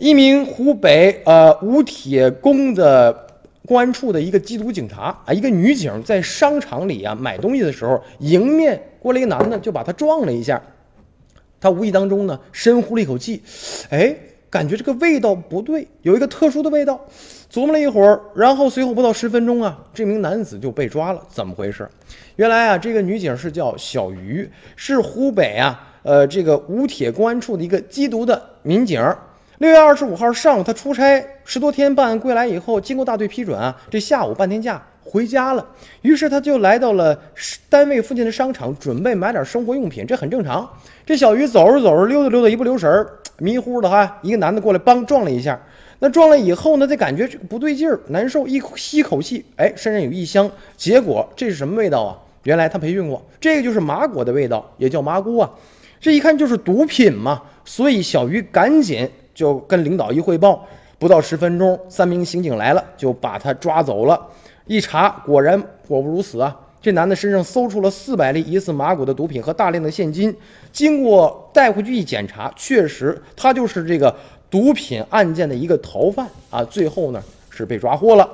一名湖北呃吴铁公的公安处的一个缉毒警察啊，一个女警在商场里啊买东西的时候，迎面过来一个男的，就把他撞了一下。他无意当中呢，深呼了一口气，哎，感觉这个味道不对，有一个特殊的味道。琢磨了一会儿，然后随后不到十分钟啊，这名男子就被抓了。怎么回事？原来啊，这个女警是叫小鱼，是湖北啊，呃，这个吴铁公安处的一个缉毒的民警。六月二十五号上午，他出差十多天办案归来以后，经过大队批准啊，这下午半天假回家了。于是他就来到了单位附近的商场，准备买点生活用品，这很正常。这小鱼走着走着，溜达溜达，一不留神儿，迷糊的哈，一个男的过来帮撞了一下。那撞了以后呢，他感觉不对劲儿，难受，一吸一口气，哎，身上有异香。结果这是什么味道啊？原来他培训过，这个就是麻果的味道，也叫麻菇啊。这一看就是毒品嘛，所以小鱼赶紧。就跟领导一汇报，不到十分钟，三名刑警来了，就把他抓走了。一查，果然果不如此啊！这男的身上搜出了四百粒疑似麻果的毒品和大量的现金。经过带回去一检查，确实他就是这个毒品案件的一个逃犯啊！最后呢，是被抓获了。